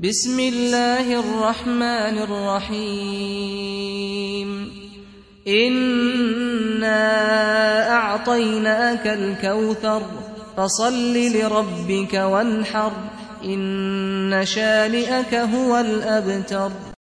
بسم الله الرحمن الرحيم. إنا أعطيناك الكوثر فصل لربك وانحر إن شانئك هو الأبتر.